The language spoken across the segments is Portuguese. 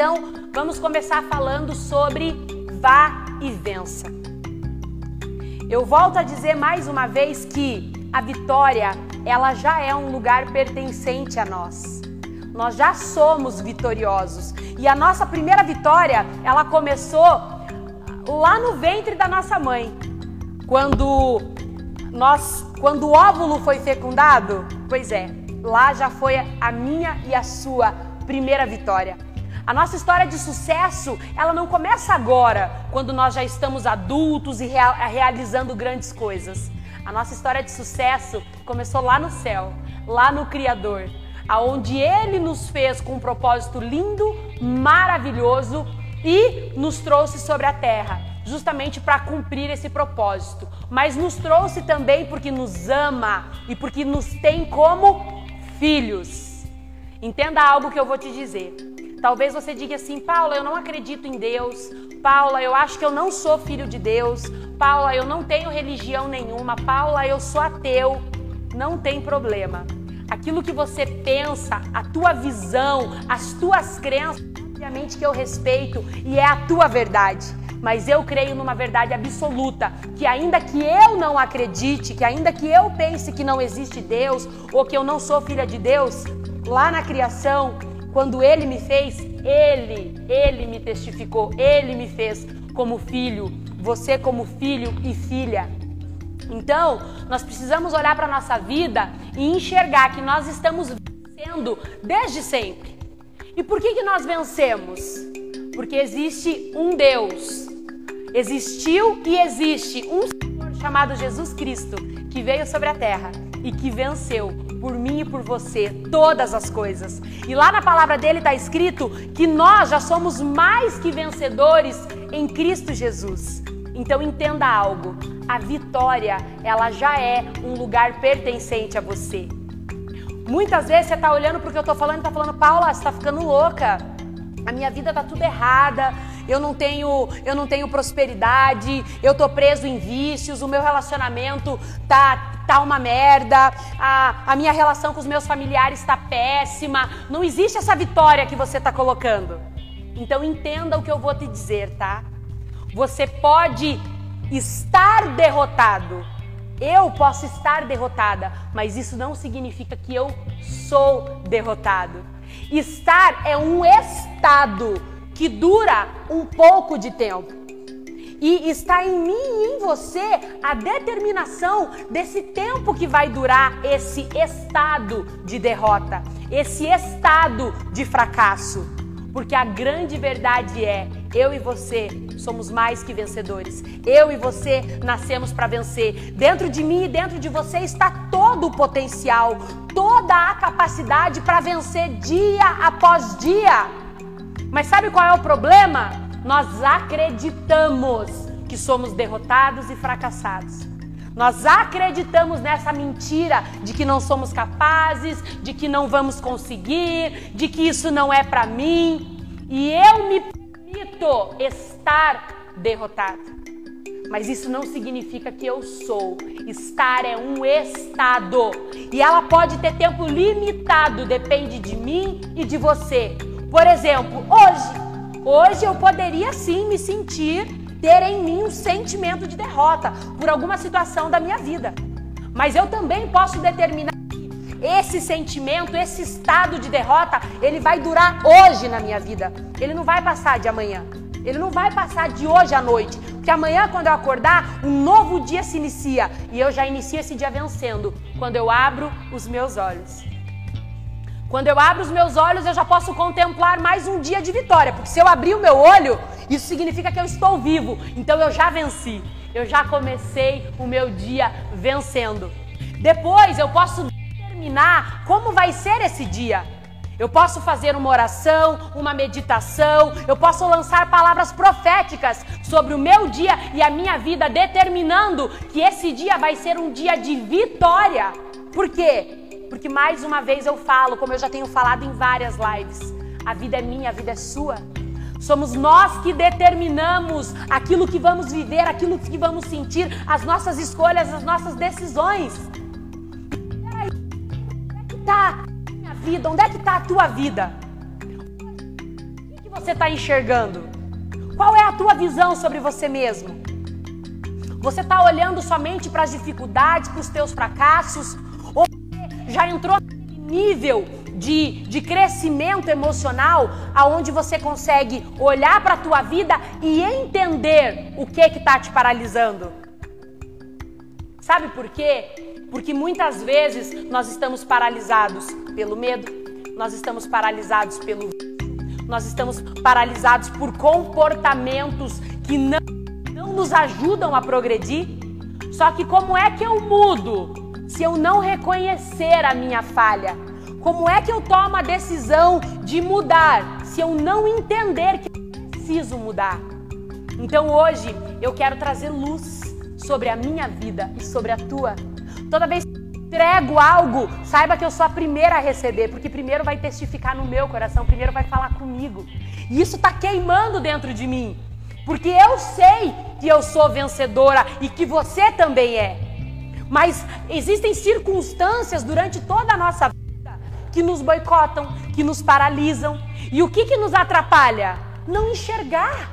Então, vamos começar falando sobre vá e vença. Eu volto a dizer mais uma vez que a vitória, ela já é um lugar pertencente a nós. Nós já somos vitoriosos. E a nossa primeira vitória, ela começou lá no ventre da nossa mãe. Quando nós, quando o óvulo foi fecundado, pois é, lá já foi a minha e a sua primeira vitória. A nossa história de sucesso, ela não começa agora, quando nós já estamos adultos e rea realizando grandes coisas. A nossa história de sucesso começou lá no céu, lá no Criador, aonde Ele nos fez com um propósito lindo, maravilhoso e nos trouxe sobre a terra, justamente para cumprir esse propósito. Mas nos trouxe também porque nos ama e porque nos tem como filhos. Entenda algo que eu vou te dizer. Talvez você diga assim, Paula, eu não acredito em Deus. Paula, eu acho que eu não sou filho de Deus. Paula, eu não tenho religião nenhuma. Paula, eu sou ateu. Não tem problema. Aquilo que você pensa, a tua visão, as tuas crenças, obviamente que eu respeito e é a tua verdade. Mas eu creio numa verdade absoluta, que ainda que eu não acredite, que ainda que eu pense que não existe Deus ou que eu não sou filha de Deus, lá na criação, quando ele me fez, ele, ele me testificou, ele me fez como filho, você como filho e filha. Então, nós precisamos olhar para a nossa vida e enxergar que nós estamos vencendo desde sempre. E por que, que nós vencemos? Porque existe um Deus. Existiu e existe um Senhor chamado Jesus Cristo que veio sobre a terra e que venceu por mim e por você todas as coisas. E lá na palavra dele está escrito que nós já somos mais que vencedores em Cristo Jesus. Então entenda algo, a vitória, ela já é um lugar pertencente a você. Muitas vezes você está olhando para o que eu estou falando e está falando, Paula, você está ficando louca. A minha vida está tudo errada. Eu não tenho, eu não tenho prosperidade. Eu tô preso em vícios. O meu relacionamento tá tá uma merda. A, a minha relação com os meus familiares está péssima. Não existe essa vitória que você está colocando. Então entenda o que eu vou te dizer, tá? Você pode estar derrotado. Eu posso estar derrotada, mas isso não significa que eu sou derrotado. Estar é um estado que dura um pouco de tempo. E está em mim e em você a determinação desse tempo que vai durar esse estado de derrota, esse estado de fracasso. Porque a grande verdade é: eu e você somos mais que vencedores. Eu e você nascemos para vencer. Dentro de mim e dentro de você está todo o potencial, toda a capacidade para vencer dia após dia. Mas sabe qual é o problema? Nós acreditamos que somos derrotados e fracassados. Nós acreditamos nessa mentira de que não somos capazes, de que não vamos conseguir, de que isso não é para mim. E eu me permito estar derrotado. Mas isso não significa que eu sou. Estar é um estado. E ela pode ter tempo limitado, depende de mim e de você. Por exemplo, hoje, hoje eu poderia sim me sentir ter em mim um sentimento de derrota por alguma situação da minha vida. Mas eu também posso determinar que esse sentimento, esse estado de derrota, ele vai durar hoje na minha vida. Ele não vai passar de amanhã. Ele não vai passar de hoje à noite. Porque amanhã, quando eu acordar, um novo dia se inicia. E eu já inicio esse dia vencendo. Quando eu abro os meus olhos. Quando eu abro os meus olhos, eu já posso contemplar mais um dia de vitória. Porque se eu abrir o meu olho, isso significa que eu estou vivo. Então eu já venci. Eu já comecei o meu dia vencendo. Depois eu posso determinar como vai ser esse dia. Eu posso fazer uma oração, uma meditação, eu posso lançar palavras proféticas sobre o meu dia e a minha vida, determinando que esse dia vai ser um dia de vitória. Por quê? Porque mais uma vez eu falo, como eu já tenho falado em várias lives, a vida é minha, a vida é sua. Somos nós que determinamos aquilo que vamos viver, aquilo que vamos sentir, as nossas escolhas, as nossas decisões. Peraí, onde é que está a minha vida? Onde é que está a tua vida? O que você está enxergando? Qual é a tua visão sobre você mesmo? Você está olhando somente para as dificuldades, para os teus fracassos? Já entrou naquele nível de, de crescimento emocional aonde você consegue olhar para a tua vida e entender o que está te paralisando? Sabe por quê? Porque muitas vezes nós estamos paralisados pelo medo, nós estamos paralisados pelo nós estamos paralisados por comportamentos que não, não nos ajudam a progredir. Só que como é que eu mudo se eu não reconhecer a minha falha? Como é que eu tomo a decisão de mudar se eu não entender que eu preciso mudar? Então hoje eu quero trazer luz sobre a minha vida e sobre a tua. Toda vez que entrego algo, saiba que eu sou a primeira a receber, porque primeiro vai testificar no meu coração, primeiro vai falar comigo. E isso está queimando dentro de mim, porque eu sei que eu sou vencedora e que você também é. Mas existem circunstâncias durante toda a nossa vida que nos boicotam, que nos paralisam. E o que, que nos atrapalha? Não enxergar.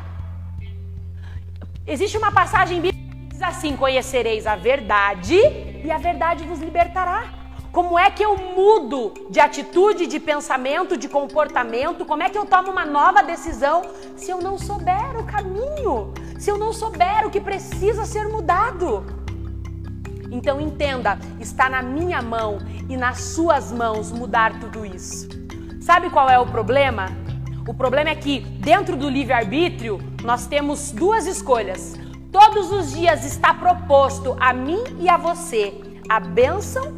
Existe uma passagem bíblica que diz assim: Conhecereis a verdade e a verdade vos libertará. Como é que eu mudo de atitude, de pensamento, de comportamento? Como é que eu tomo uma nova decisão se eu não souber o caminho? Se eu não souber o que precisa ser mudado? Então entenda, está na minha mão e nas suas mãos mudar tudo isso. Sabe qual é o problema? O problema é que dentro do livre-arbítrio nós temos duas escolhas. Todos os dias está proposto a mim e a você a bênção,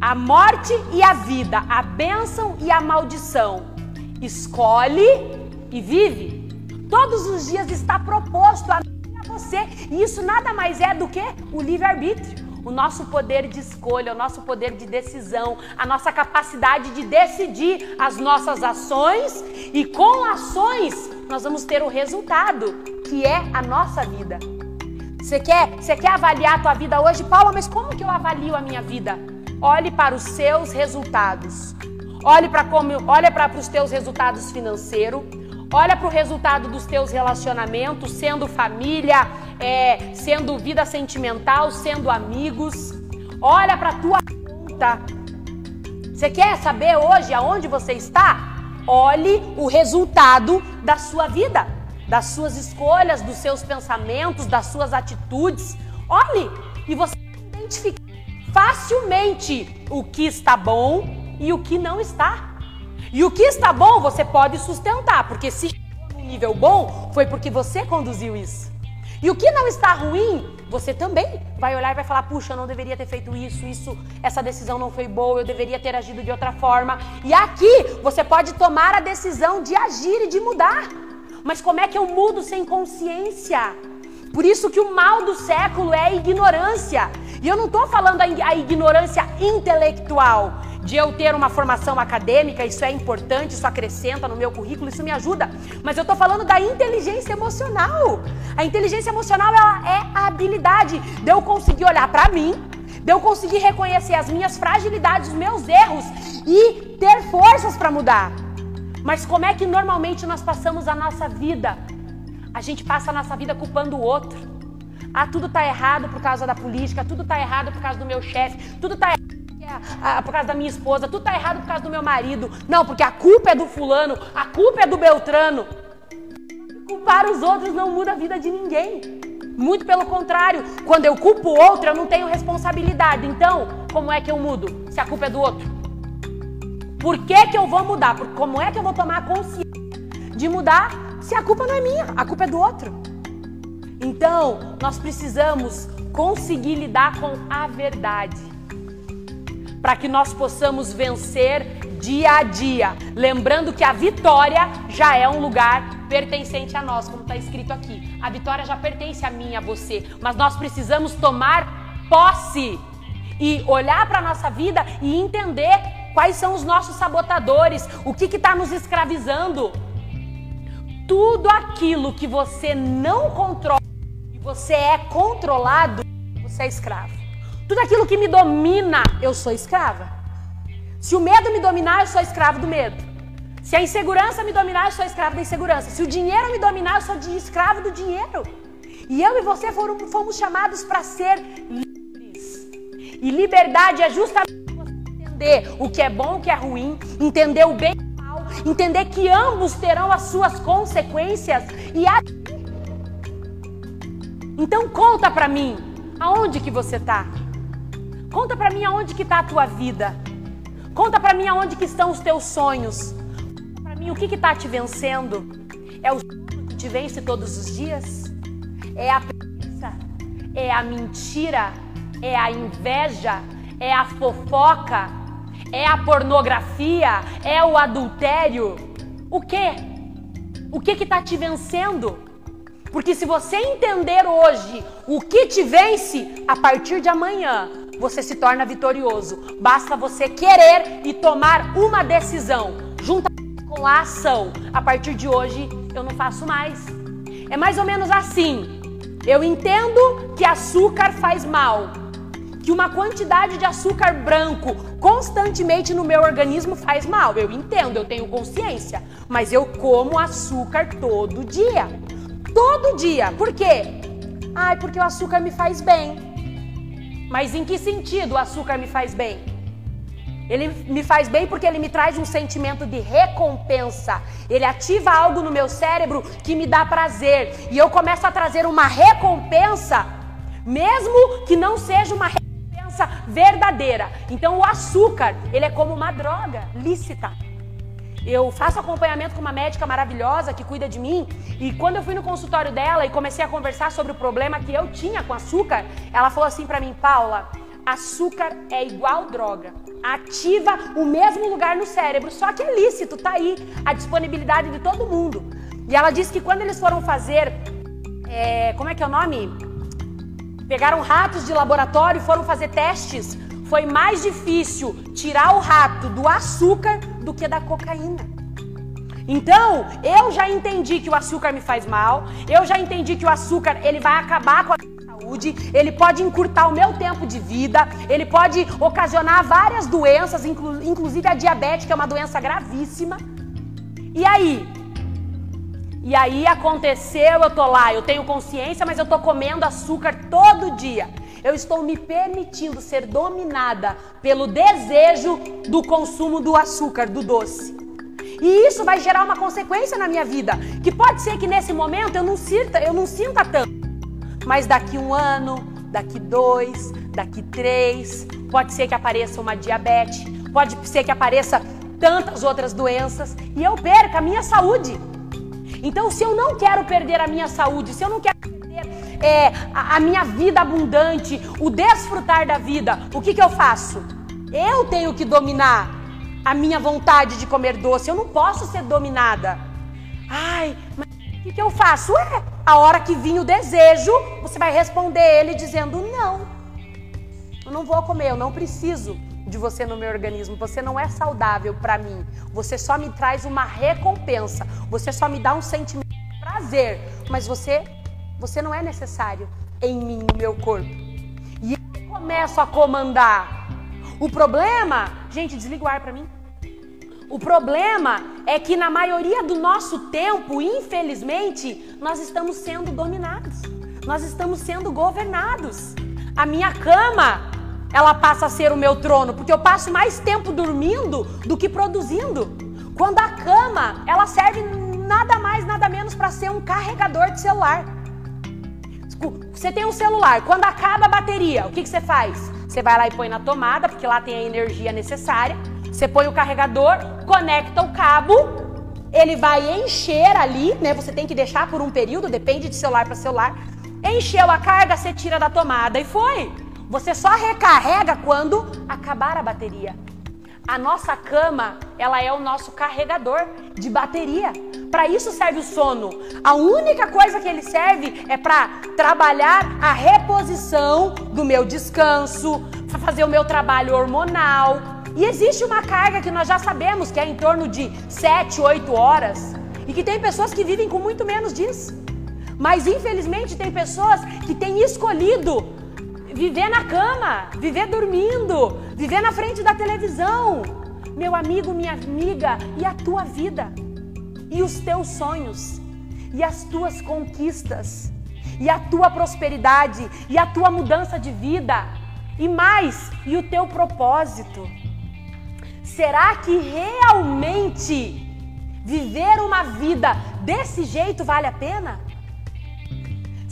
a morte e a vida, a bênção e a maldição. Escolhe e vive. Todos os dias está proposto a você. E isso nada mais é do que o livre-arbítrio o nosso poder de escolha, o nosso poder de decisão, a nossa capacidade de decidir as nossas ações e com ações nós vamos ter o resultado, que é a nossa vida. Você quer, você quer avaliar a tua vida hoje, Paula, mas como que eu avalio a minha vida? Olhe para os seus resultados. Olhe para como, olha para os teus resultados financeiros. Olha para o resultado dos teus relacionamentos, sendo família, é, sendo vida sentimental, sendo amigos. Olha para a tua conta. Você quer saber hoje aonde você está? Olhe o resultado da sua vida, das suas escolhas, dos seus pensamentos, das suas atitudes. Olhe e você identifica facilmente o que está bom e o que não está. E o que está bom você pode sustentar, porque se chegou no nível bom, foi porque você conduziu isso. E o que não está ruim, você também vai olhar e vai falar: puxa, eu não deveria ter feito isso, isso, essa decisão não foi boa, eu deveria ter agido de outra forma. E aqui você pode tomar a decisão de agir e de mudar. Mas como é que eu mudo sem consciência? Por isso que o mal do século é a ignorância. E eu não estou falando a ignorância intelectual de eu ter uma formação acadêmica, isso é importante, isso acrescenta no meu currículo, isso me ajuda. Mas eu estou falando da inteligência emocional. A inteligência emocional ela é a habilidade de eu conseguir olhar para mim, de eu conseguir reconhecer as minhas fragilidades, os meus erros e ter forças para mudar. Mas como é que normalmente nós passamos a nossa vida? A gente passa a nossa vida culpando o outro. Ah, tudo tá errado por causa da política, tudo tá errado por causa do meu chefe, tudo tá errado por causa da minha esposa, tudo tá errado por causa do meu marido. Não, porque a culpa é do fulano, a culpa é do Beltrano. Culpar os outros não muda a vida de ninguém. Muito pelo contrário, quando eu culpo o outro, eu não tenho responsabilidade. Então, como é que eu mudo se a culpa é do outro? Por que, que eu vou mudar? Como é que eu vou tomar consciência de mudar se a culpa não é minha, a culpa é do outro? Então, nós precisamos conseguir lidar com a verdade para que nós possamos vencer dia a dia. Lembrando que a vitória já é um lugar pertencente a nós, como está escrito aqui. A vitória já pertence a mim, a você, mas nós precisamos tomar posse e olhar para a nossa vida e entender quais são os nossos sabotadores, o que está nos escravizando. Tudo aquilo que você não controla e você é controlado, você é escravo. Tudo aquilo que me domina, eu sou escrava. Se o medo me dominar, eu sou escravo do medo. Se a insegurança me dominar, eu sou escravo da insegurança. Se o dinheiro me dominar, eu sou escravo do dinheiro. E eu e você foram, fomos chamados para ser livres. E liberdade é justamente entender o que é bom, o que é ruim, entender o bem e o mal, entender que ambos terão as suas consequências e a... Então conta para mim, aonde que você tá? Conta para mim aonde que está a tua vida. Conta para mim aonde que estão os teus sonhos. Conta para mim o que está te vencendo. É o sono que te vence todos os dias? É a preguiça? É a mentira? É a inveja? É a fofoca? É a pornografia? É o adultério? O que? O que está te vencendo? Porque se você entender hoje o que te vence, a partir de amanhã você se torna vitorioso. Basta você querer e tomar uma decisão, junto com a ação. A partir de hoje, eu não faço mais. É mais ou menos assim. Eu entendo que açúcar faz mal, que uma quantidade de açúcar branco constantemente no meu organismo faz mal. Eu entendo, eu tenho consciência, mas eu como açúcar todo dia. Todo dia. Por quê? Ai, porque o açúcar me faz bem. Mas em que sentido o açúcar me faz bem? Ele me faz bem porque ele me traz um sentimento de recompensa. Ele ativa algo no meu cérebro que me dá prazer. E eu começo a trazer uma recompensa, mesmo que não seja uma recompensa verdadeira. Então o açúcar, ele é como uma droga lícita. Eu faço acompanhamento com uma médica maravilhosa que cuida de mim. E quando eu fui no consultório dela e comecei a conversar sobre o problema que eu tinha com açúcar, ela falou assim para mim, Paula, açúcar é igual droga. Ativa o mesmo lugar no cérebro, só que é lícito, tá aí a disponibilidade de todo mundo. E ela disse que quando eles foram fazer, é, como é que é o nome? Pegaram ratos de laboratório e foram fazer testes foi mais difícil tirar o rato do açúcar do que da cocaína. Então, eu já entendi que o açúcar me faz mal, eu já entendi que o açúcar ele vai acabar com a saúde, ele pode encurtar o meu tempo de vida, ele pode ocasionar várias doenças, inclu inclusive a diabetes, que é uma doença gravíssima. E aí? E aí aconteceu, eu tô lá, eu tenho consciência, mas eu tô comendo açúcar todo dia eu estou me permitindo ser dominada pelo desejo do consumo do açúcar, do doce. E isso vai gerar uma consequência na minha vida, que pode ser que nesse momento eu não sinta, eu não sinta tanto, mas daqui um ano, daqui dois, daqui três, pode ser que apareça uma diabetes, pode ser que apareça tantas outras doenças e eu perca a minha saúde. Então, se eu não quero perder a minha saúde, se eu não quero é, a, a minha vida abundante, o desfrutar da vida, o que, que eu faço? Eu tenho que dominar a minha vontade de comer doce. Eu não posso ser dominada. Ai, mas o que, que eu faço? É, a hora que vir o desejo, você vai responder ele dizendo: não, eu não vou comer, eu não preciso de você no meu organismo. Você não é saudável para mim. Você só me traz uma recompensa. Você só me dá um sentimento de prazer. Mas você você não é necessário em mim, no meu corpo. E eu começo a comandar. O problema, gente, desliga o ar para mim. O problema é que na maioria do nosso tempo, infelizmente, nós estamos sendo dominados. Nós estamos sendo governados. A minha cama, ela passa a ser o meu trono, porque eu passo mais tempo dormindo do que produzindo. Quando a cama, ela serve nada mais, nada menos para ser um carregador de celular. Você tem um celular, quando acaba a bateria, o que, que você faz? Você vai lá e põe na tomada, porque lá tem a energia necessária. Você põe o carregador, conecta o cabo, ele vai encher ali, né? Você tem que deixar por um período, depende de celular para celular. Encheu a carga, você tira da tomada e foi. Você só recarrega quando acabar a bateria. A nossa cama, ela é o nosso carregador de bateria. Para isso serve o sono. A única coisa que ele serve é para trabalhar a reposição do meu descanso, para fazer o meu trabalho hormonal. E existe uma carga que nós já sabemos que é em torno de 7, 8 horas e que tem pessoas que vivem com muito menos disso. Mas infelizmente tem pessoas que têm escolhido viver na cama, viver dormindo, viver na frente da televisão, meu amigo, minha amiga, e a tua vida, e os teus sonhos, e as tuas conquistas, e a tua prosperidade, e a tua mudança de vida, e mais, e o teu propósito. Será que realmente viver uma vida desse jeito vale a pena?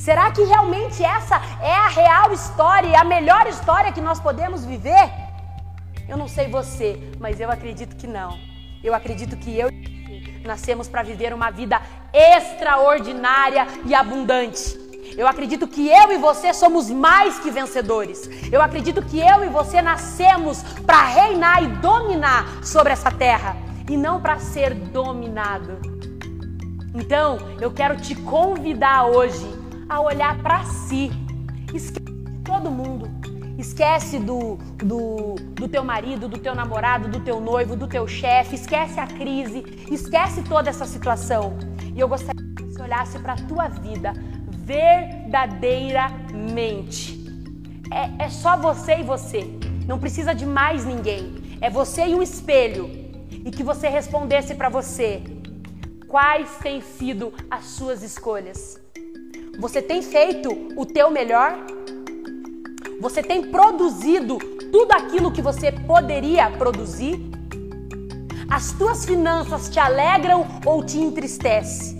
Será que realmente essa é a real história e a melhor história que nós podemos viver? Eu não sei você, mas eu acredito que não. Eu acredito que eu nascemos para viver uma vida extraordinária e abundante. Eu acredito que eu e você somos mais que vencedores. Eu acredito que eu e você nascemos para reinar e dominar sobre essa terra e não para ser dominado. Então, eu quero te convidar hoje a olhar para si. Esquece de todo mundo. Esquece do, do, do teu marido, do teu namorado, do teu noivo, do teu chefe. Esquece a crise. Esquece toda essa situação. E eu gostaria que você olhasse para a tua vida verdadeiramente. É, é só você e você. Não precisa de mais ninguém. É você e um espelho. E que você respondesse para você quais têm sido as suas escolhas. Você tem feito o teu melhor? Você tem produzido tudo aquilo que você poderia produzir? As tuas finanças te alegram ou te entristecem?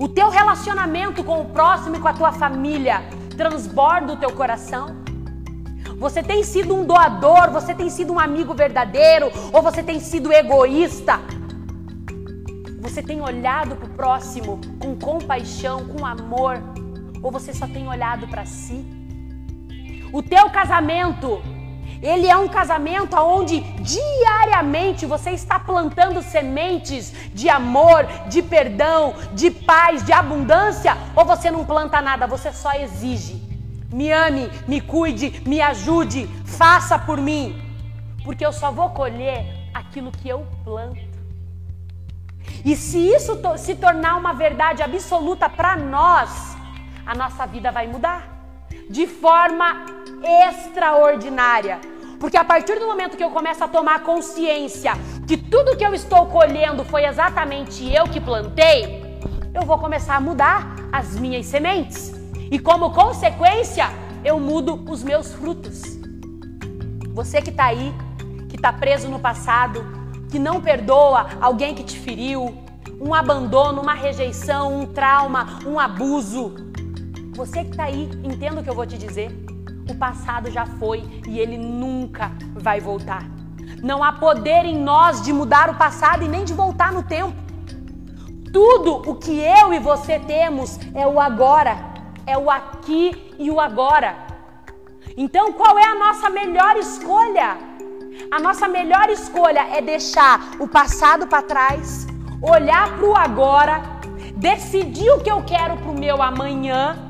O teu relacionamento com o próximo e com a tua família transborda o teu coração? Você tem sido um doador, você tem sido um amigo verdadeiro ou você tem sido egoísta? Você tem olhado para o próximo com compaixão, com amor? Ou você só tem olhado para si? O teu casamento, ele é um casamento onde diariamente você está plantando sementes de amor, de perdão, de paz, de abundância, ou você não planta nada, você só exige. Me ame, me cuide, me ajude, faça por mim, porque eu só vou colher aquilo que eu planto. E se isso se tornar uma verdade absoluta para nós, a nossa vida vai mudar de forma extraordinária. Porque a partir do momento que eu começo a tomar consciência que tudo que eu estou colhendo foi exatamente eu que plantei, eu vou começar a mudar as minhas sementes. E como consequência, eu mudo os meus frutos. Você que está aí, que está preso no passado, que não perdoa alguém que te feriu, um abandono, uma rejeição, um trauma, um abuso, você que está aí, entenda o que eu vou te dizer. O passado já foi e ele nunca vai voltar. Não há poder em nós de mudar o passado e nem de voltar no tempo. Tudo o que eu e você temos é o agora, é o aqui e o agora. Então, qual é a nossa melhor escolha? A nossa melhor escolha é deixar o passado para trás, olhar para o agora, decidir o que eu quero para o meu amanhã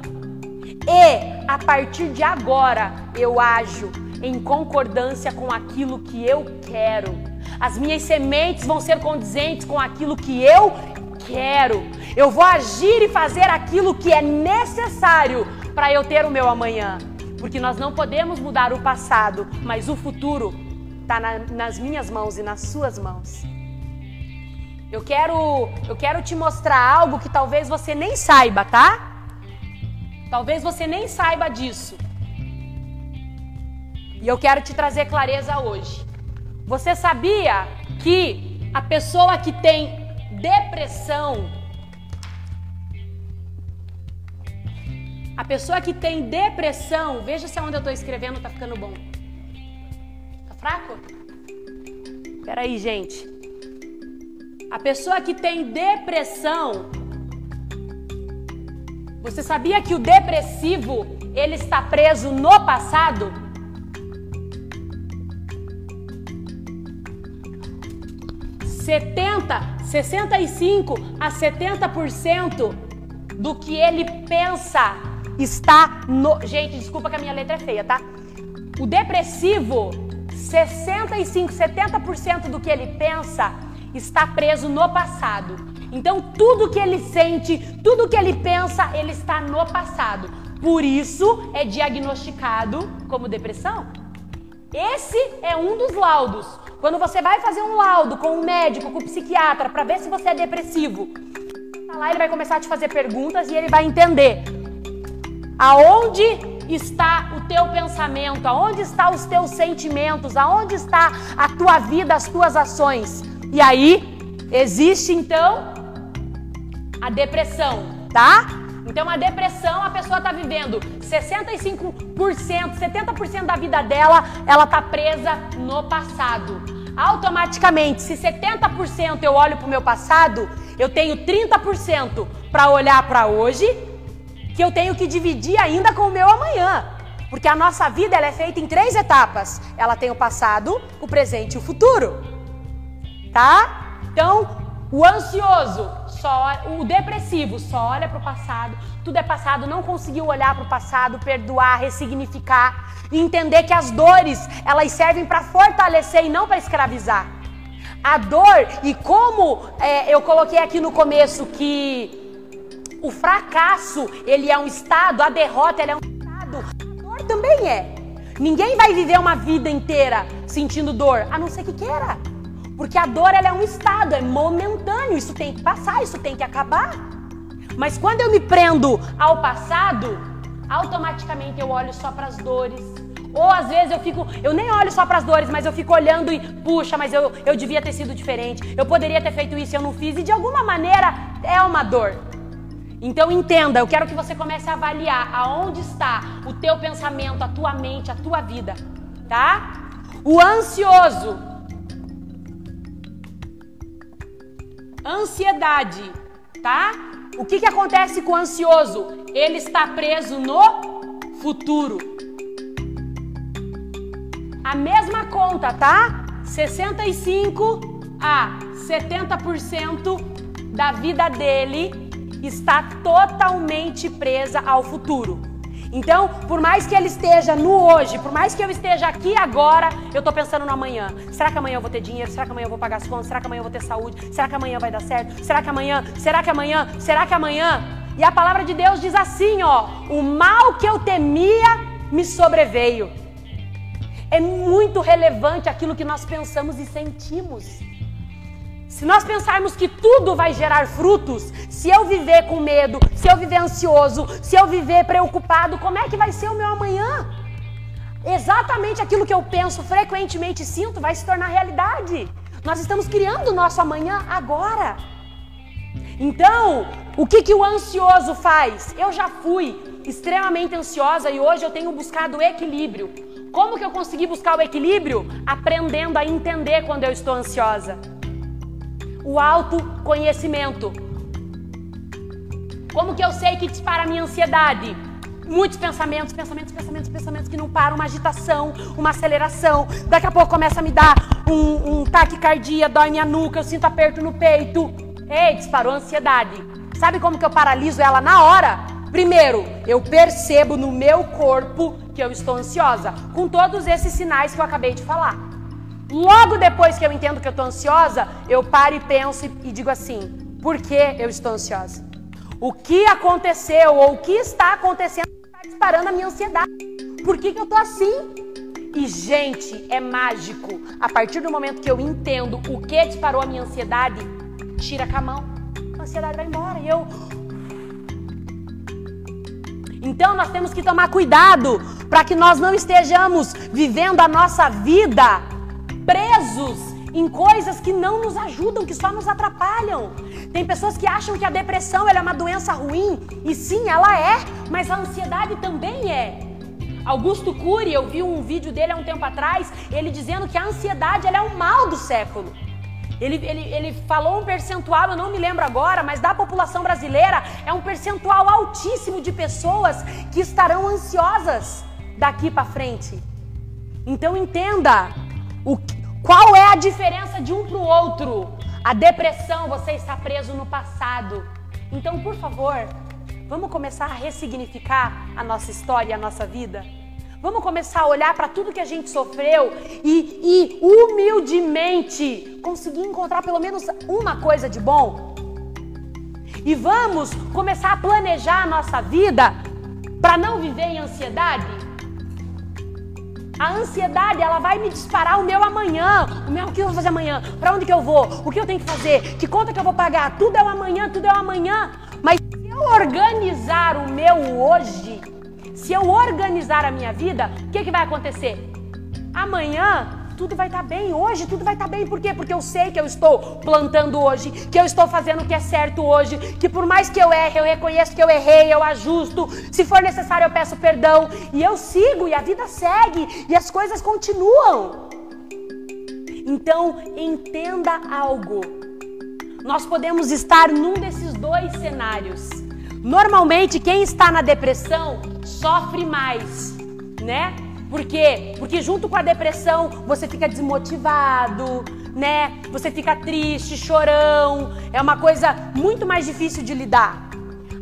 e a partir de agora eu ajo em concordância com aquilo que eu quero. As minhas sementes vão ser condizentes com aquilo que eu quero. Eu vou agir e fazer aquilo que é necessário para eu ter o meu amanhã. Porque nós não podemos mudar o passado, mas o futuro está na, nas minhas mãos e nas suas mãos. Eu quero, eu quero te mostrar algo que talvez você nem saiba, tá? Talvez você nem saiba disso. E eu quero te trazer clareza hoje. Você sabia que a pessoa que tem depressão, a pessoa que tem depressão, veja se onde eu estou escrevendo tá ficando bom. Tá fraco? Peraí, gente. A pessoa que tem depressão, você sabia que o depressivo, ele está preso no passado? Setenta, 65 a 70% do que ele pensa está no. Gente, desculpa que a minha letra é feia, tá? O depressivo, 65, 70% do que ele pensa está preso no passado. Então, tudo que ele sente, tudo que ele pensa, ele está no passado. Por isso é diagnosticado como depressão. Esse é um dos laudos. quando você vai fazer um laudo com um médico, com um psiquiatra, para ver se você é depressivo, tá lá ele vai começar a te fazer perguntas e ele vai entender aonde está o teu pensamento, aonde estão os teus sentimentos, aonde está a tua vida, as tuas ações. E aí existe então a depressão, tá? Então a depressão a pessoa está vivendo 65%, 70% da vida dela, ela está presa no passado. Automaticamente, se 70% eu olho para o meu passado, eu tenho 30% para olhar para hoje, que eu tenho que dividir ainda com o meu amanhã. Porque a nossa vida ela é feita em três etapas. Ela tem o passado, o presente e o futuro. Tá? Então, o ansioso, só, o depressivo só olha para o passado, tudo é passado, não conseguiu olhar para o passado, perdoar, ressignificar e entender que as dores elas servem para fortalecer e não para escravizar. A dor e como é, eu coloquei aqui no começo que o fracasso ele é um estado, a derrota é um estado, a dor também é. Ninguém vai viver uma vida inteira sentindo dor, a não ser que queira. Porque a dor ela é um estado, é momentâneo, isso tem que passar, isso tem que acabar. Mas quando eu me prendo ao passado, automaticamente eu olho só para as dores. Ou às vezes eu fico, eu nem olho só para as dores, mas eu fico olhando e, puxa, mas eu, eu devia ter sido diferente. Eu poderia ter feito isso e eu não fiz. E de alguma maneira é uma dor. Então entenda, eu quero que você comece a avaliar aonde está o teu pensamento, a tua mente, a tua vida, tá? O ansioso Ansiedade, tá? O que, que acontece com o ansioso? Ele está preso no futuro. A mesma conta, tá? 65 a 70% da vida dele está totalmente presa ao futuro. Então, por mais que ele esteja no hoje, por mais que eu esteja aqui agora, eu estou pensando no amanhã. Será que amanhã eu vou ter dinheiro? Será que amanhã eu vou pagar as contas? Será que amanhã eu vou ter saúde? Será que amanhã vai dar certo? Será que amanhã? Será que amanhã? Será que amanhã? E a palavra de Deus diz assim, ó: "O mal que eu temia me sobreveio". É muito relevante aquilo que nós pensamos e sentimos. Se nós pensarmos que tudo vai gerar frutos, se eu viver com medo, se eu viver ansioso, se eu viver preocupado, como é que vai ser o meu amanhã? Exatamente aquilo que eu penso frequentemente sinto vai se tornar realidade. Nós estamos criando o nosso amanhã agora. Então, o que, que o ansioso faz? Eu já fui extremamente ansiosa e hoje eu tenho buscado equilíbrio. Como que eu consegui buscar o equilíbrio? Aprendendo a entender quando eu estou ansiosa o autoconhecimento. Como que eu sei que dispara a minha ansiedade? Muitos pensamentos, pensamentos, pensamentos, pensamentos que não param, uma agitação, uma aceleração. Daqui a pouco começa a me dar um, um taquicardia, dói minha nuca, eu sinto aperto no peito. Ei, disparou a ansiedade. Sabe como que eu paraliso ela na hora? Primeiro, eu percebo no meu corpo que eu estou ansiosa, com todos esses sinais que eu acabei de falar. Logo depois que eu entendo que eu estou ansiosa, eu paro e penso e, digo assim: por que eu estou ansiosa? O que aconteceu ou o que está acontecendo está disparando a minha ansiedade? Por que, que eu estou assim? E, gente, é mágico. A partir do momento que eu entendo o que disparou a minha ansiedade, tira com a mão. A ansiedade vai embora. E eu. Então, nós temos que tomar cuidado para que nós não estejamos vivendo a nossa vida presos em coisas que não nos ajudam, que só nos atrapalham. Tem pessoas que acham que a depressão é uma doença ruim, e sim, ela é, mas a ansiedade também é. Augusto Cury, eu vi um vídeo dele há um tempo atrás, ele dizendo que a ansiedade é o mal do século. Ele, ele, ele falou um percentual, eu não me lembro agora, mas da população brasileira é um percentual altíssimo de pessoas que estarão ansiosas daqui para frente. Então entenda, o, qual é a diferença de um para o outro? A depressão, você está preso no passado. Então, por favor, vamos começar a ressignificar a nossa história e a nossa vida? Vamos começar a olhar para tudo que a gente sofreu e, e humildemente conseguir encontrar pelo menos uma coisa de bom? E vamos começar a planejar a nossa vida para não viver em ansiedade? A ansiedade, ela vai me disparar o meu amanhã. O meu, o que eu vou fazer amanhã? Para onde que eu vou? O que eu tenho que fazer? Que conta que eu vou pagar? Tudo é o amanhã, tudo é o amanhã. Mas se eu organizar o meu hoje, se eu organizar a minha vida, o que, que vai acontecer? Amanhã tudo vai estar tá bem hoje, tudo vai estar tá bem. Por quê? Porque eu sei que eu estou plantando hoje, que eu estou fazendo o que é certo hoje, que por mais que eu erre, eu reconheço que eu errei, eu ajusto. Se for necessário, eu peço perdão. E eu sigo, e a vida segue, e as coisas continuam. Então, entenda algo. Nós podemos estar num desses dois cenários. Normalmente, quem está na depressão sofre mais, né? Por quê? Porque junto com a depressão você fica desmotivado, né? Você fica triste, chorão. É uma coisa muito mais difícil de lidar.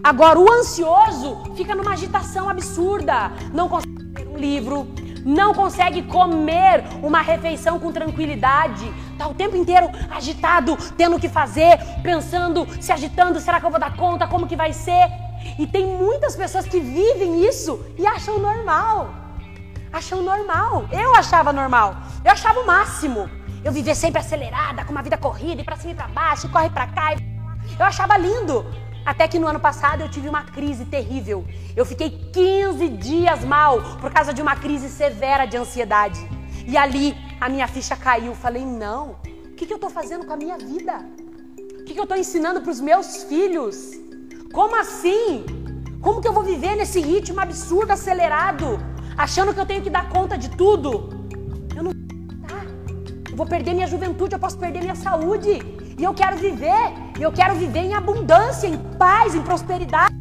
Agora, o ansioso fica numa agitação absurda. Não consegue ler um livro, não consegue comer uma refeição com tranquilidade. Tá o tempo inteiro agitado, tendo o que fazer, pensando, se agitando, será que eu vou dar conta? Como que vai ser? E tem muitas pessoas que vivem isso e acham normal acham normal. Eu achava normal. Eu achava o máximo. Eu vivia sempre acelerada, com uma vida corrida, e para cima e para baixo, e corre para cá. Eu achava lindo. Até que no ano passado eu tive uma crise terrível. Eu fiquei 15 dias mal por causa de uma crise severa de ansiedade. E ali a minha ficha caiu. Falei: não, o que, que eu estou fazendo com a minha vida? O que, que eu estou ensinando para os meus filhos? Como assim? Como que eu vou viver nesse ritmo absurdo, acelerado? Achando que eu tenho que dar conta de tudo. Eu não tá. Eu vou perder minha juventude, eu posso perder minha saúde. E eu quero viver, e eu quero viver em abundância, em paz, em prosperidade.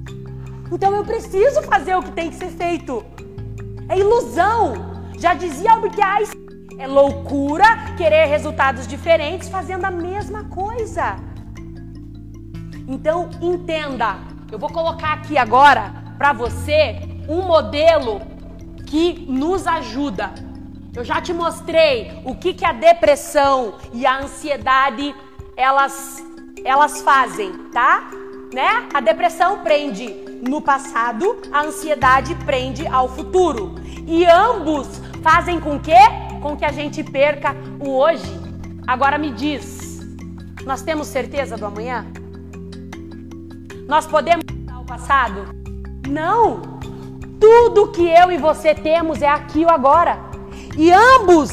Então eu preciso fazer o que tem que ser feito. É ilusão. Já dizia Albert Einstein, é loucura querer resultados diferentes fazendo a mesma coisa. Então entenda, eu vou colocar aqui agora para você um modelo que nos ajuda. Eu já te mostrei o que, que a depressão e a ansiedade elas, elas fazem, tá? Né? A depressão prende no passado, a ansiedade prende ao futuro. E ambos fazem com que com que a gente perca o hoje. Agora me diz, nós temos certeza do amanhã? Nós podemos mudar o passado? Não! Tudo que eu e você temos é aqui o agora. E ambos,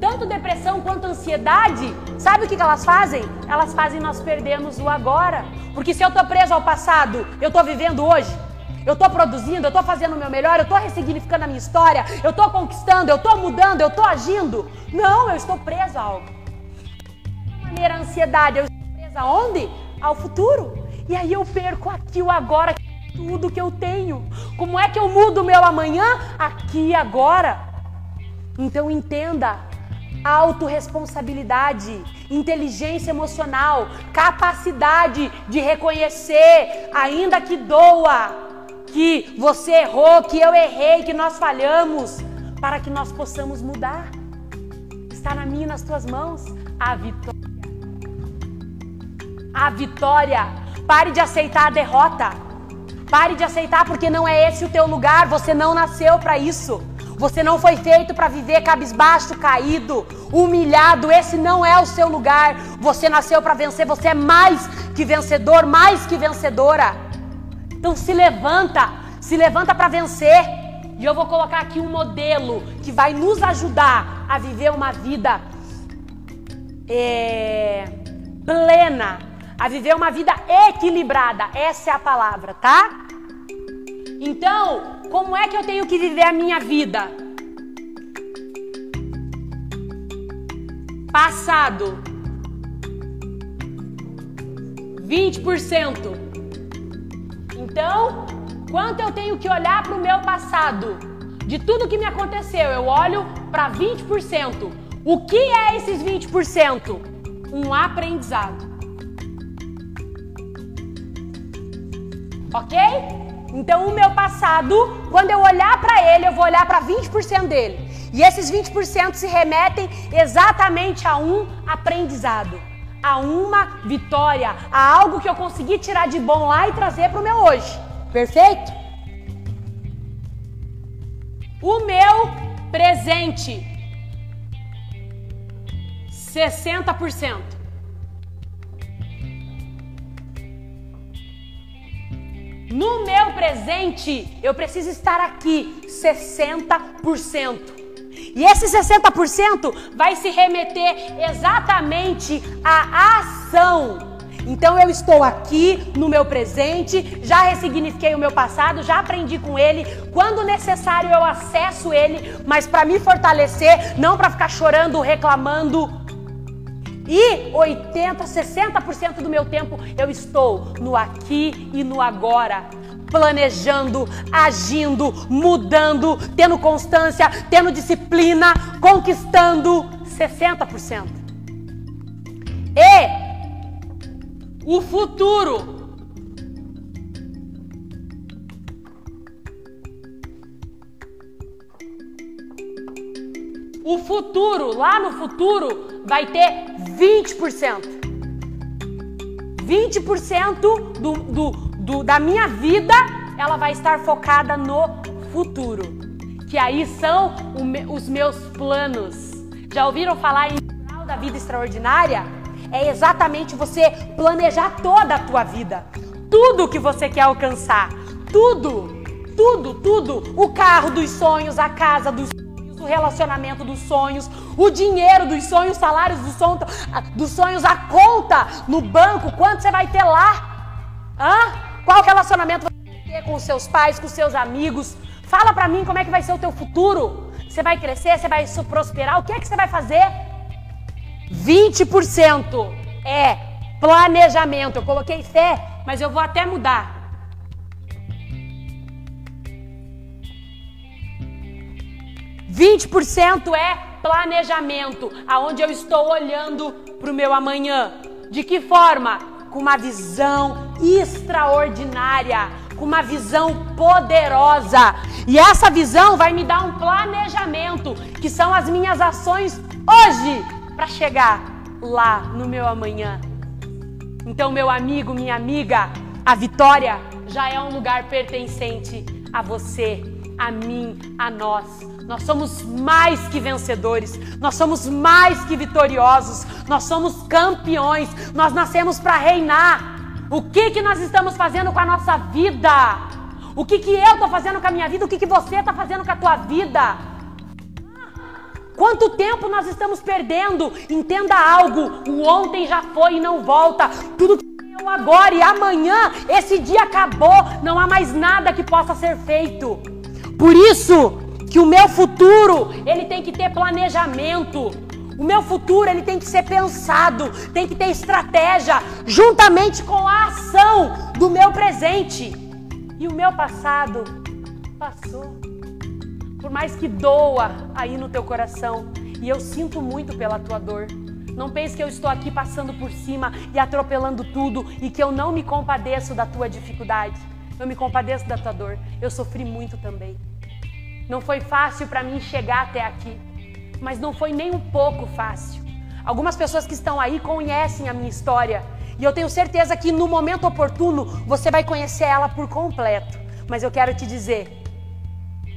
tanto depressão quanto ansiedade, sabe o que, que elas fazem? Elas fazem nós perdermos o agora. Porque se eu estou preso ao passado, eu estou vivendo hoje. Eu estou produzindo, eu estou fazendo o meu melhor, eu estou ressignificando a minha história, eu estou conquistando, eu estou mudando, eu estou agindo. Não, eu estou preso a algo. De maneira a ansiedade, eu estou presa aonde? Ao futuro. E aí eu perco aqui o agora tudo que eu tenho. Como é que eu mudo o meu amanhã? Aqui agora. Então entenda, autorresponsabilidade, inteligência emocional, capacidade de reconhecer, ainda que doa, que você errou, que eu errei, que nós falhamos, para que nós possamos mudar. Está na minha e nas tuas mãos a vitória. A vitória. Pare de aceitar a derrota. Pare de aceitar porque não é esse o teu lugar, você não nasceu para isso. Você não foi feito para viver cabisbaixo, caído, humilhado. Esse não é o seu lugar. Você nasceu para vencer, você é mais que vencedor, mais que vencedora. Então se levanta, se levanta para vencer. E eu vou colocar aqui um modelo que vai nos ajudar a viver uma vida é, plena, a viver uma vida equilibrada. Essa é a palavra, tá? Então, como é que eu tenho que viver a minha vida? Passado 20%. Então, quanto eu tenho que olhar para o meu passado? De tudo que me aconteceu, eu olho para 20%. O que é esses 20%? Um aprendizado. Ok? Então, o meu passado, quando eu olhar para ele, eu vou olhar para 20% dele. E esses 20% se remetem exatamente a um aprendizado, a uma vitória, a algo que eu consegui tirar de bom lá e trazer para o meu hoje. Perfeito? O meu presente 60%. No meu presente, eu preciso estar aqui 60%. E esse 60% vai se remeter exatamente à ação. Então eu estou aqui no meu presente, já ressignifiquei o meu passado, já aprendi com ele. Quando necessário eu acesso ele, mas para me fortalecer, não para ficar chorando, reclamando. E 80, 60% do meu tempo eu estou no aqui e no agora planejando, agindo, mudando, tendo constância, tendo disciplina, conquistando 60%. E o futuro. O futuro, lá no futuro, vai ter 20%. 20% do, do, do, da minha vida, ela vai estar focada no futuro. Que aí são os meus planos. Já ouviram falar em final da vida extraordinária? é exatamente você planejar toda a tua vida. Tudo que você quer alcançar. Tudo, tudo, tudo. O carro dos sonhos, a casa dos sonhos, o relacionamento dos sonhos, o dinheiro dos sonhos, salários dos sonhos, dos sonhos, a conta no banco, quanto você vai ter lá? Hã? Qual relacionamento você vai ter com os seus pais, com os seus amigos? Fala pra mim como é que vai ser o teu futuro. Você vai crescer, você vai prosperar, o que é que você vai fazer? 20% é planejamento. Eu coloquei fé, mas eu vou até mudar. Vinte por cento é planejamento, aonde eu estou olhando para o meu amanhã. De que forma? Com uma visão extraordinária, com uma visão poderosa. E essa visão vai me dar um planejamento, que são as minhas ações hoje para chegar lá no meu amanhã. Então, meu amigo, minha amiga, a vitória já é um lugar pertencente a você, a mim, a nós. Nós somos mais que vencedores, nós somos mais que vitoriosos, nós somos campeões, nós nascemos para reinar. O que, que nós estamos fazendo com a nossa vida? O que, que eu estou fazendo com a minha vida? O que, que você está fazendo com a tua vida? Quanto tempo nós estamos perdendo? Entenda algo: o ontem já foi e não volta. Tudo que eu agora e amanhã, esse dia acabou. Não há mais nada que possa ser feito. Por isso que o meu futuro ele tem que ter planejamento. O meu futuro ele tem que ser pensado, tem que ter estratégia, juntamente com a ação do meu presente. E o meu passado passou. Por mais que doa aí no teu coração, e eu sinto muito pela tua dor. Não pense que eu estou aqui passando por cima e atropelando tudo e que eu não me compadeço da tua dificuldade. Eu me compadeço da tua dor. Eu sofri muito também. Não foi fácil para mim chegar até aqui, mas não foi nem um pouco fácil. Algumas pessoas que estão aí conhecem a minha história e eu tenho certeza que no momento oportuno você vai conhecer ela por completo. Mas eu quero te dizer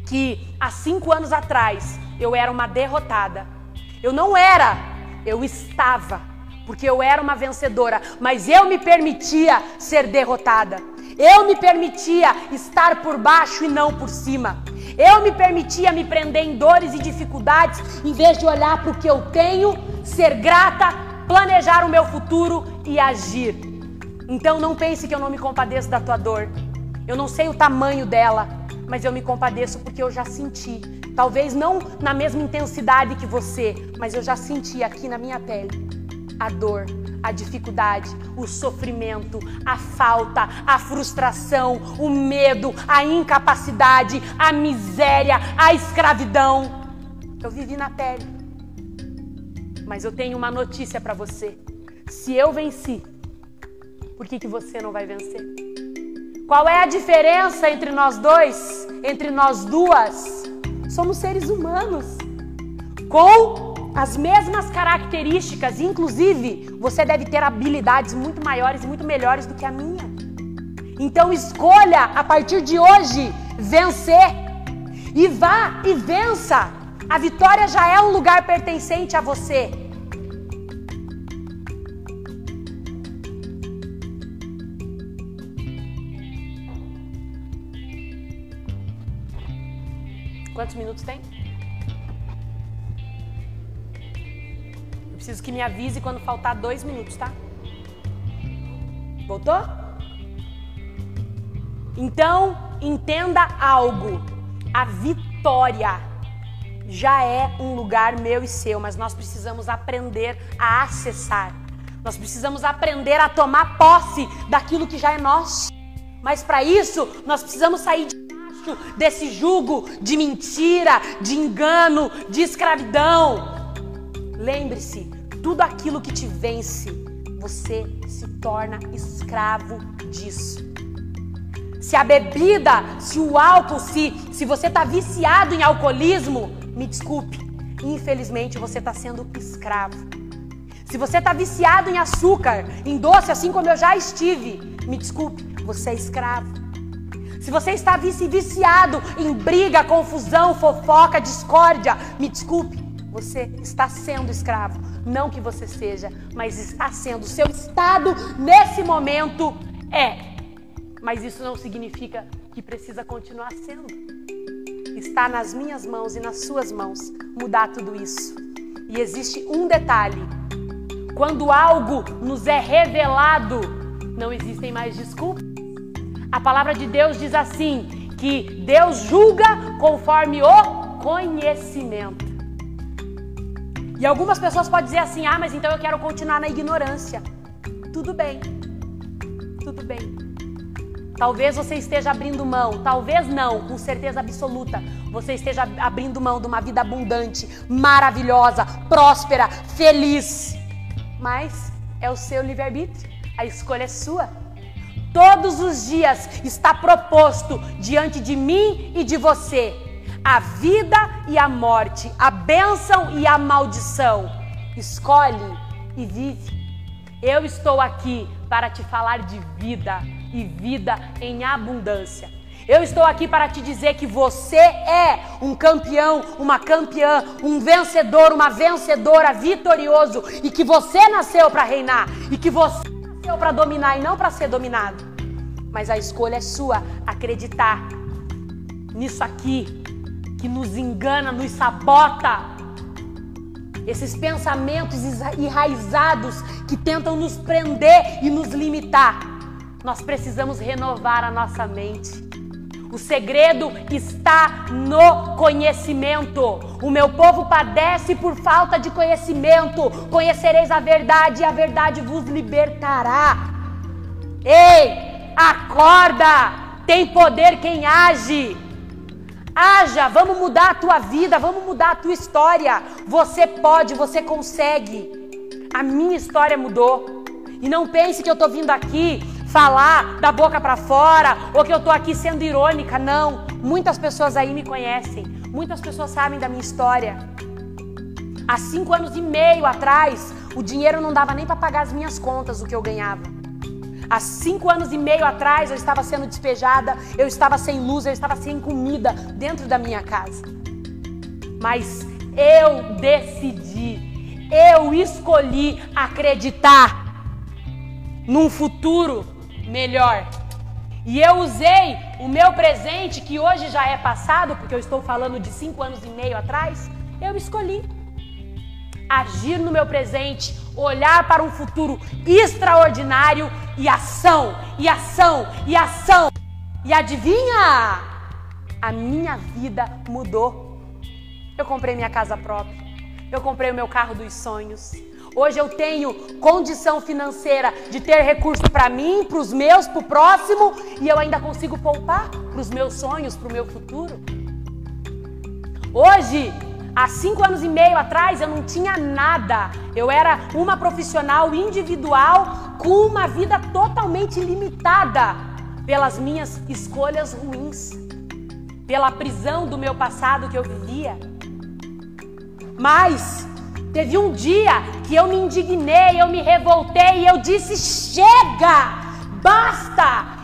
que há cinco anos atrás eu era uma derrotada. Eu não era, eu estava, porque eu era uma vencedora, mas eu me permitia ser derrotada. Eu me permitia estar por baixo e não por cima. Eu me permitia me prender em dores e dificuldades, em vez de olhar para o que eu tenho, ser grata, planejar o meu futuro e agir. Então não pense que eu não me compadeço da tua dor. Eu não sei o tamanho dela, mas eu me compadeço porque eu já senti. Talvez não na mesma intensidade que você, mas eu já senti aqui na minha pele a dor, a dificuldade, o sofrimento, a falta, a frustração, o medo, a incapacidade, a miséria, a escravidão. Eu vivi na pele. Mas eu tenho uma notícia para você. Se eu venci, por que, que você não vai vencer? Qual é a diferença entre nós dois, entre nós duas? Somos seres humanos com as mesmas características, inclusive você deve ter habilidades muito maiores e muito melhores do que a minha. Então escolha a partir de hoje vencer e vá e vença. A vitória já é um lugar pertencente a você. Quantos minutos tem? Preciso que me avise quando faltar dois minutos, tá? Voltou? Então, entenda algo. A vitória já é um lugar meu e seu, mas nós precisamos aprender a acessar. Nós precisamos aprender a tomar posse daquilo que já é nosso. Mas para isso, nós precisamos sair de baixo desse jugo de mentira, de engano, de escravidão. Lembre-se, tudo aquilo que te vence, você se torna escravo disso. Se a bebida, se o álcool, se, se você está viciado em alcoolismo, me desculpe, infelizmente você está sendo escravo. Se você está viciado em açúcar, em doce, assim como eu já estive, me desculpe, você é escravo. Se você está viciado em briga, confusão, fofoca, discórdia, me desculpe, você está sendo escravo. Não que você seja, mas está sendo. Seu estado nesse momento é. Mas isso não significa que precisa continuar sendo. Está nas minhas mãos e nas suas mãos mudar tudo isso. E existe um detalhe: quando algo nos é revelado, não existem mais desculpas. A palavra de Deus diz assim: que Deus julga conforme o conhecimento. E algumas pessoas podem dizer assim: ah, mas então eu quero continuar na ignorância. Tudo bem, tudo bem. Talvez você esteja abrindo mão, talvez não, com certeza absoluta. Você esteja abrindo mão de uma vida abundante, maravilhosa, próspera, feliz. Mas é o seu livre-arbítrio, a escolha é sua. Todos os dias está proposto diante de mim e de você a vida e a morte, a bênção e a maldição. Escolhe e vive. Eu estou aqui para te falar de vida e vida em abundância. Eu estou aqui para te dizer que você é um campeão, uma campeã, um vencedor, uma vencedora, vitorioso e que você nasceu para reinar e que você nasceu para dominar e não para ser dominado. Mas a escolha é sua, acreditar nisso aqui que nos engana, nos sabota. Esses pensamentos enraizados que tentam nos prender e nos limitar. Nós precisamos renovar a nossa mente. O segredo está no conhecimento. O meu povo padece por falta de conhecimento. Conhecereis a verdade e a verdade vos libertará. Ei, acorda! Tem poder quem age. Haja, vamos mudar a tua vida, vamos mudar a tua história. Você pode, você consegue. A minha história mudou. E não pense que eu estou vindo aqui falar da boca para fora ou que eu tô aqui sendo irônica, não. Muitas pessoas aí me conhecem, muitas pessoas sabem da minha história. Há cinco anos e meio atrás, o dinheiro não dava nem para pagar as minhas contas, o que eu ganhava. Há cinco anos e meio atrás, eu estava sendo despejada, eu estava sem luz, eu estava sem comida dentro da minha casa. Mas eu decidi, eu escolhi acreditar num futuro melhor. E eu usei o meu presente, que hoje já é passado, porque eu estou falando de cinco anos e meio atrás, eu escolhi agir no meu presente, olhar para um futuro extraordinário e ação, e ação, e ação. E adivinha? A minha vida mudou. Eu comprei minha casa própria. Eu comprei o meu carro dos sonhos. Hoje eu tenho condição financeira de ter recurso para mim, para os meus, para o próximo, e eu ainda consigo poupar para os meus sonhos, para o meu futuro. Hoje, há cinco anos e meio atrás, eu não tinha nada. Eu era uma profissional individual com uma vida totalmente limitada pelas minhas escolhas ruins, pela prisão do meu passado que eu vivia. Mas Teve um dia que eu me indignei, eu me revoltei e eu disse: chega, basta!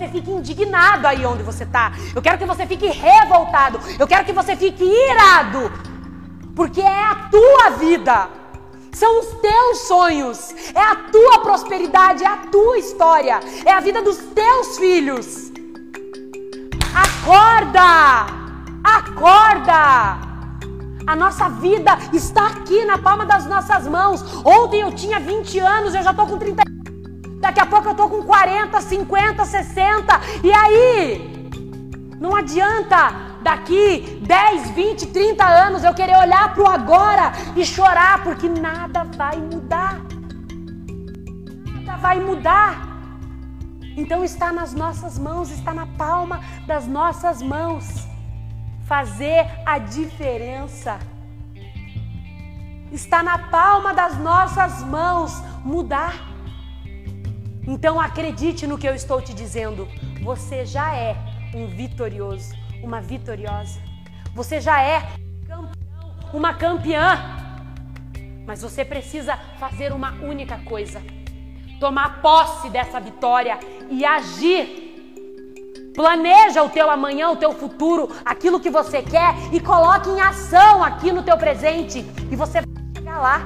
Você fique indignado aí onde você está. Eu quero que você fique revoltado. Eu quero que você fique irado. Porque é a tua vida. São os teus sonhos. É a tua prosperidade, é a tua história. É a vida dos teus filhos. Acorda! Acorda! A nossa vida está aqui na palma das nossas mãos. Ontem eu tinha 20 anos, eu já estou com 30. Daqui a pouco eu estou com 40, 50, 60. E aí? Não adianta daqui 10, 20, 30 anos eu querer olhar para o agora e chorar, porque nada vai mudar. Nada vai mudar. Então está nas nossas mãos, está na palma das nossas mãos fazer a diferença. Está na palma das nossas mãos mudar. Então acredite no que eu estou te dizendo. Você já é um vitorioso, uma vitoriosa. Você já é campeão, uma campeã. Mas você precisa fazer uma única coisa: tomar posse dessa vitória e agir Planeja o teu amanhã, o teu futuro, aquilo que você quer e coloque em ação aqui no teu presente e você vai chegar lá.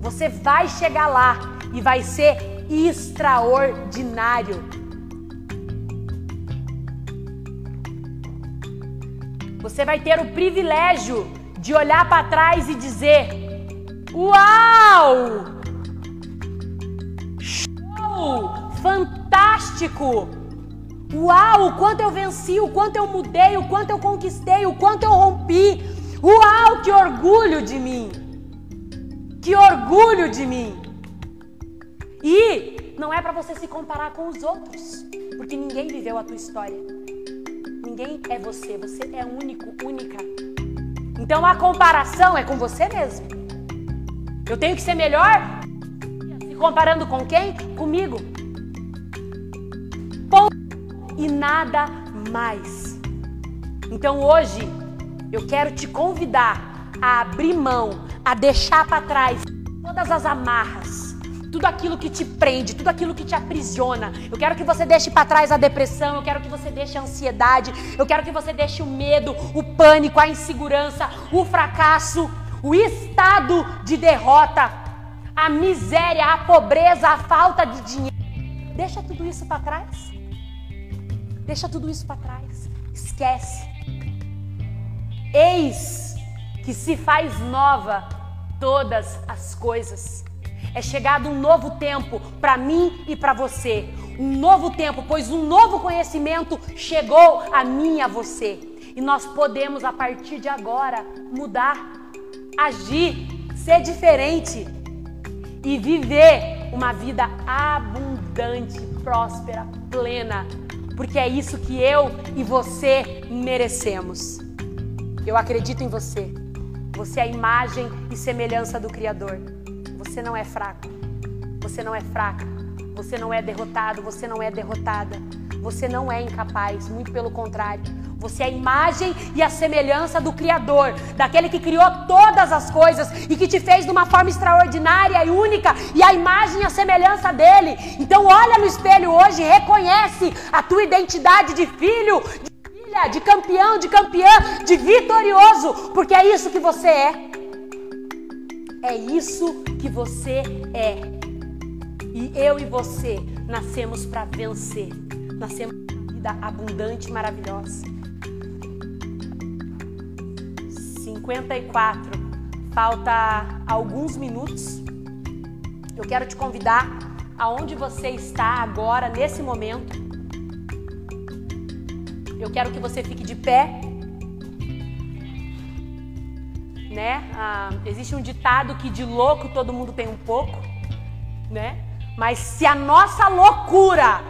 Você vai chegar lá e vai ser extraordinário. Você vai ter o privilégio de olhar para trás e dizer: Uau! Show! Fantástico! Uau, o quanto eu venci, o quanto eu mudei, o quanto eu conquistei, o quanto eu rompi. Uau, que orgulho de mim! Que orgulho de mim! E não é para você se comparar com os outros, porque ninguém viveu a tua história. Ninguém é você, você é único, única. Então a comparação é com você mesmo. Eu tenho que ser melhor? Se comparando com quem? Comigo e nada mais. Então hoje eu quero te convidar a abrir mão, a deixar para trás todas as amarras, tudo aquilo que te prende, tudo aquilo que te aprisiona. Eu quero que você deixe para trás a depressão, eu quero que você deixe a ansiedade, eu quero que você deixe o medo, o pânico, a insegurança, o fracasso, o estado de derrota, a miséria, a pobreza, a falta de dinheiro. Deixa tudo isso para trás. Deixa tudo isso para trás. Esquece. Eis que se faz nova todas as coisas. É chegado um novo tempo para mim e para você. Um novo tempo, pois um novo conhecimento chegou a mim e a você. E nós podemos, a partir de agora, mudar, agir, ser diferente e viver uma vida abundante, próspera, plena porque é isso que eu e você merecemos. Eu acredito em você. Você é a imagem e semelhança do Criador. Você não é fraco. Você não é fraca. Você não é derrotado. Você não é derrotada. Você não é incapaz. Muito pelo contrário. Você é a imagem e a semelhança do Criador, daquele que criou todas as coisas e que te fez de uma forma extraordinária e única, e a imagem e a semelhança dele. Então, olha no espelho hoje, reconhece a tua identidade de filho, de filha, de campeão, de campeã, de vitorioso, porque é isso que você é. É isso que você é. E eu e você nascemos para vencer. Nascemos uma vida abundante e maravilhosa. 54. Falta alguns minutos. Eu quero te convidar aonde você está agora, nesse momento. Eu quero que você fique de pé. Né? Ah, existe um ditado que de louco todo mundo tem um pouco, né? Mas se a nossa loucura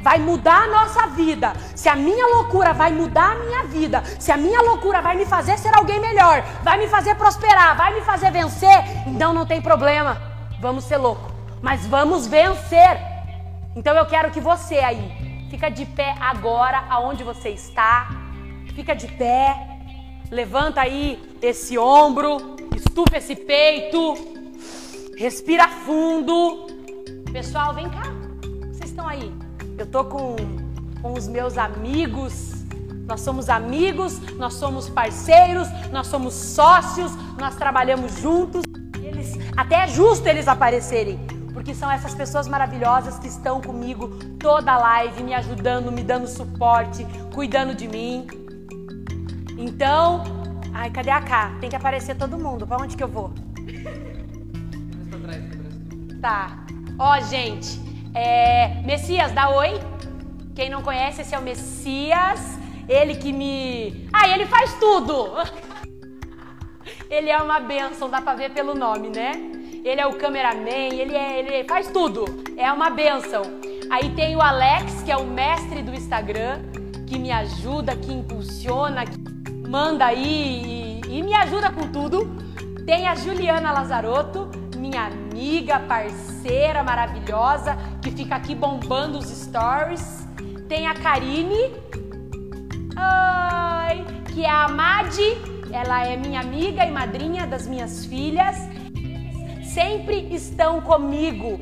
vai mudar a nossa vida, se a minha loucura vai mudar a minha vida, se a minha loucura vai me fazer ser alguém melhor, vai me fazer prosperar, vai me fazer vencer, então não tem problema. Vamos ser louco, mas vamos vencer. Então eu quero que você aí fica de pé agora aonde você está. Fica de pé. Levanta aí esse ombro, estufa esse peito. Respira fundo. Pessoal, vem cá. Vocês estão aí? Eu tô com, com os meus amigos. Nós somos amigos, nós somos parceiros, nós somos sócios, nós trabalhamos juntos. Eles, até é justo eles aparecerem, porque são essas pessoas maravilhosas que estão comigo toda a live, me ajudando, me dando suporte, cuidando de mim. Então, ai, cadê a K? Tem que aparecer todo mundo. Para onde que eu vou? Tá. Ó, gente, é... Messias, dá oi. Quem não conhece, esse é o Messias. Ele que me. Ah, ele faz tudo! Ele é uma benção, dá pra ver pelo nome, né? Ele é o cameraman, ele, é, ele faz tudo. É uma benção. Aí tem o Alex, que é o mestre do Instagram, que me ajuda, que impulsiona, que manda aí e, e me ajuda com tudo. Tem a Juliana Lazarotto, minha amiga, parceira maravilhosa, que fica aqui bombando os stories. Tem a Karine, Oi, que é a Madi, ela é minha amiga e madrinha das minhas filhas. Sempre estão comigo.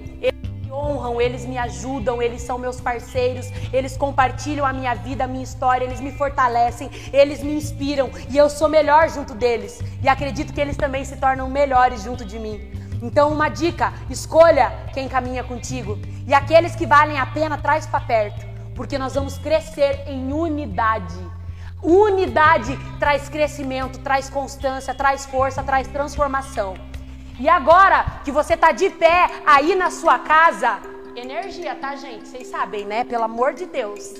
Honram, eles me ajudam, eles são meus parceiros, eles compartilham a minha vida, a minha história, eles me fortalecem, eles me inspiram e eu sou melhor junto deles. E acredito que eles também se tornam melhores junto de mim. Então, uma dica: escolha quem caminha contigo. E aqueles que valem a pena, traz para perto. Porque nós vamos crescer em unidade. Unidade traz crescimento, traz constância, traz força, traz transformação. E agora que você está de pé aí na sua casa, energia, tá, gente? Vocês sabem, né? Pelo amor de Deus.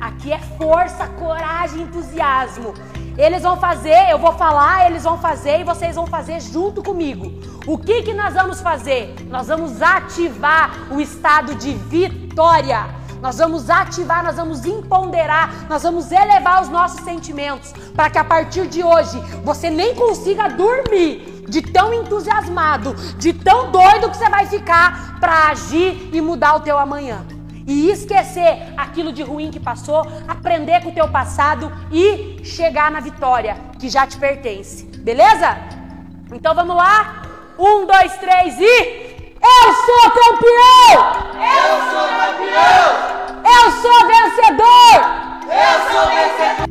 Aqui é força, coragem, entusiasmo. Eles vão fazer, eu vou falar, eles vão fazer e vocês vão fazer junto comigo. O que que nós vamos fazer? Nós vamos ativar o estado de vitória. Nós vamos ativar, nós vamos empoderar, nós vamos elevar os nossos sentimentos para que a partir de hoje você nem consiga dormir de tão entusiasmado, de tão doido que você vai ficar para agir e mudar o teu amanhã e esquecer aquilo de ruim que passou, aprender com o teu passado e chegar na vitória que já te pertence. Beleza? Então vamos lá? Um, dois, três e. Eu sou campeão! Eu sou campeão! Eu sou vencedor! Eu sou vencedor!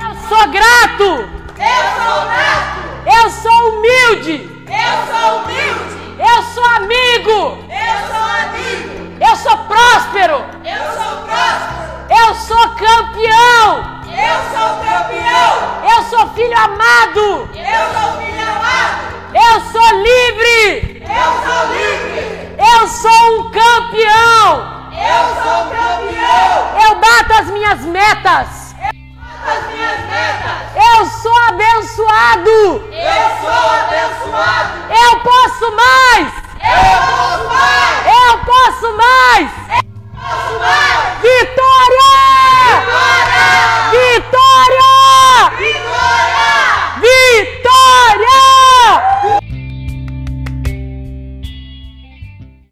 Eu sou grato! Eu sou grato! Eu sou humilde! Eu sou humilde! Eu sou amigo! Eu sou amigo! Eu sou próspero! Eu sou próspero! Eu sou campeão! Eu sou campeão! Eu sou filho amado! Eu sou filho amado! Eu sou livre! Eu sou livre! Eu sou um campeão! Eu sou campeão! Eu bato as minhas metas! as minhas metas. Eu sou abençoado. Eu sou abençoado. Eu posso mais. Eu posso mais. Eu posso mais. Vitória! Vitória! Vitória! Vitória! Vitória!